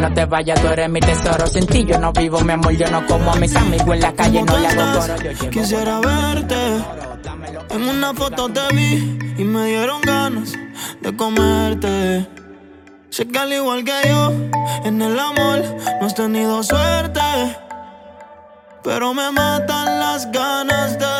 no te vayas, tú eres mi tesoro. Sin ti yo no vivo, mi amor, yo no como a mis amigos en la calle, no le hago coro. Yo llevo Quisiera verte. En una foto te vi y me dieron ganas de comerte. Sé que al igual que yo, en el amor no has tenido suerte. Pero me matan las ganas de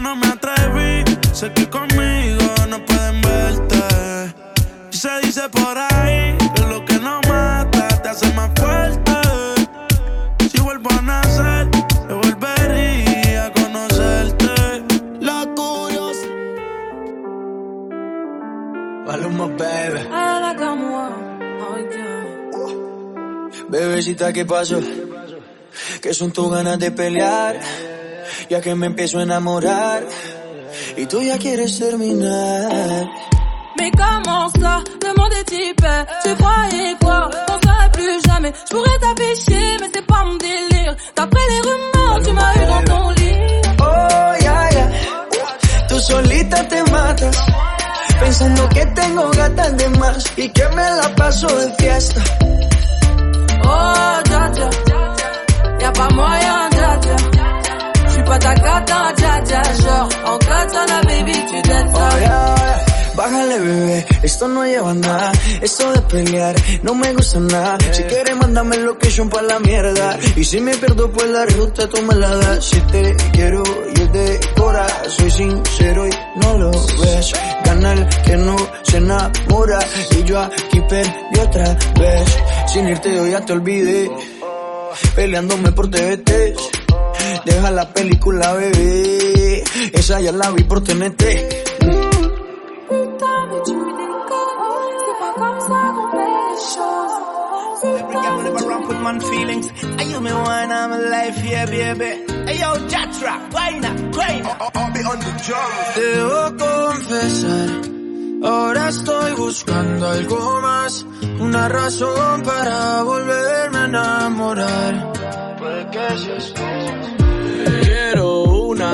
No me atreví, sé que conmigo no pueden verte. Y se dice por ahí que lo que no mata te hace más fuerte. Si vuelvo a nacer, yo volvería a conocerte. La curiosidad. Maluma, baby. Oh, Bebecita, ¿qué pasó? Que son tus ganas de pelear, ya que me empiezo a enamorar y tú ya quieres terminar. Mais comment ça, le monde est hyper Tu croyais quoi, on serait plus jamais Je pourrais t'afficher, mais c'est pas mon délire D'après les rumeurs, tu m'as eu dans ton lit Oh, ya, ya. Tú solita te matas, pensando que tengo gatas de más y que me la paso de fiesta. Oh, dja dja Y'a pas moyen, dja dja J'suis pas ta cata, dja dja Genre, en katana, baby, tu Oh, ya. Bájale, bebé, esto no lleva nada. Esto de pelear no me gusta nada. Si quieres, mándame location pa' la mierda. Y si me pierdo por la ruta, tú me la das. Si te quiero y es de cora, soy sincero y no lo ves. Gana el que no se enamora. Y yo aquí perdí otra vez. Sin irte, yo ya te olvidé. Peleándome por TVT. Deja la película, bebé. Esa ya la vi por TNT. Debo confesar, ahora estoy buscando algo más, una razón para volverme a enamorar. Puede que seas tú.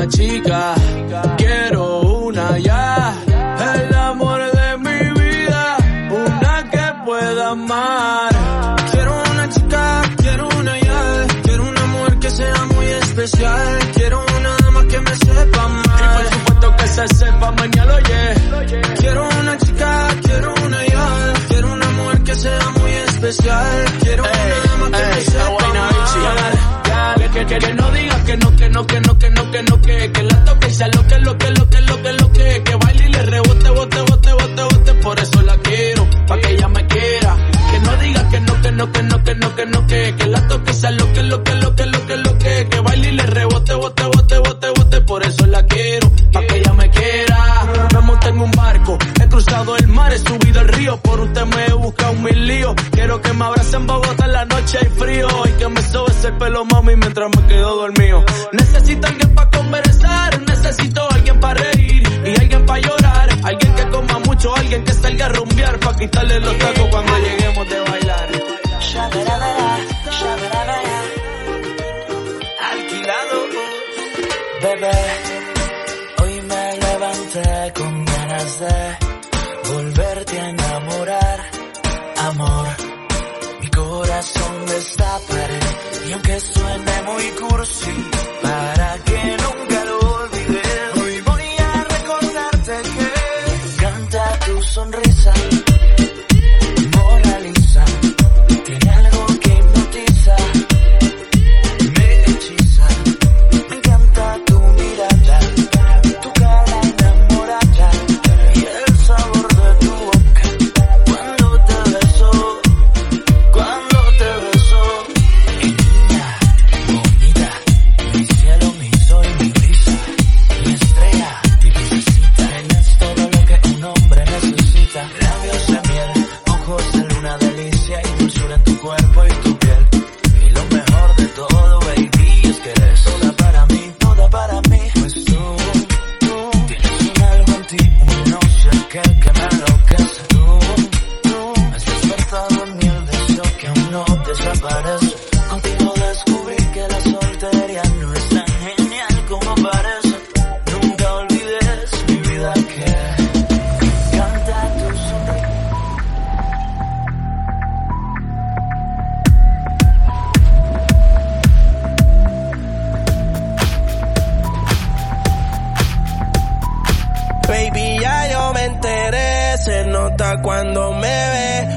Chica, quiero una ya, el amor de mi vida, una que pueda amar. Quiero una chica, quiero una ya, quiero una mujer que sea muy especial, quiero una dama que me sepa Y por amar. supuesto que se Quiero que me abracen Bogotá en la noche hay frío. Y que me sobes el pelo, mami, mientras me quedo dormido. Necesito alguien para conversar, necesito alguien para reír y alguien para llorar. Alguien que coma mucho, alguien que salga a rumbear para quitarle los tacos cuando lleguemos y aunque suene muy cursi,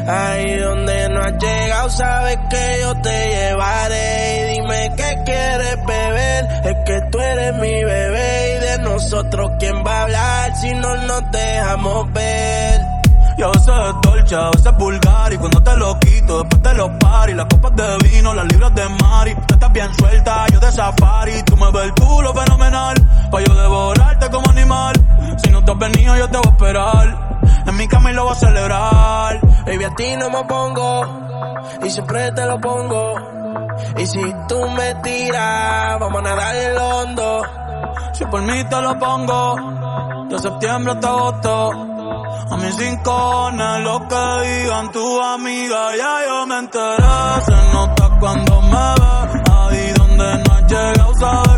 Ahí donde no has llegado, sabes que yo te llevaré. Y dime qué quieres beber, es que tú eres mi bebé. Y de nosotros, ¿quién va a hablar si no nos dejamos ver? Y a veces es dolce, a veces es vulgar. Y cuando te lo quito, después te lo pari. Las copas de vino, las libras de mari Tú estás bien suelta, yo de safari. Tú me ves el culo fenomenal Pa' yo devorarte como animal. Si no te has venido, yo te voy a esperar En mi cama y lo voy a celebrar. Baby, a ti no me pongo, y siempre te lo pongo. Y si tú me tiras, vamos a nadar el hondo. Si por mí te lo pongo De septiembre hasta agosto. A mis rincones Lo que digan tu amiga Ya yo me enteré. Se nota cuando me ve. Ahí donde no has llegado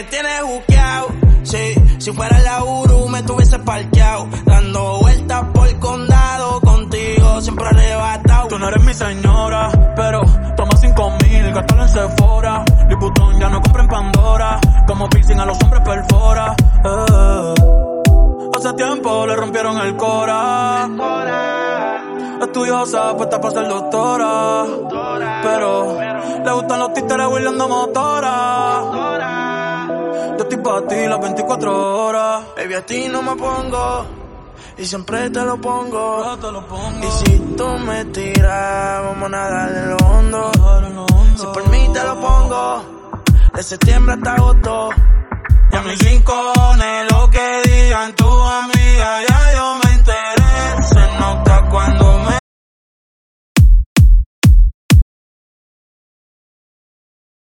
me tienes buqueado. Sí, si fuera la Uru me tuviese parqueado. Dando vueltas por el condado. Contigo siempre arrebatado. Tú no eres mi señora, pero toma cinco mil, gastalo en Sephora. Liputón ya no compra en Pandora, como piercing a los hombres perfora. Eh. Hace tiempo le rompieron el cora. Estudiosa, puesta para ser doctora. Pero le gustan los títeres huirleando motora. Yo estoy para ti las 24 horas. Baby, a ti no me pongo. Y siempre te lo pongo. Ya te lo pongo. Y si tú me tiras, vamos a nadar en lo hondo. Si por mí te lo pongo. De septiembre hasta agosto. Y a mis rincones, lo que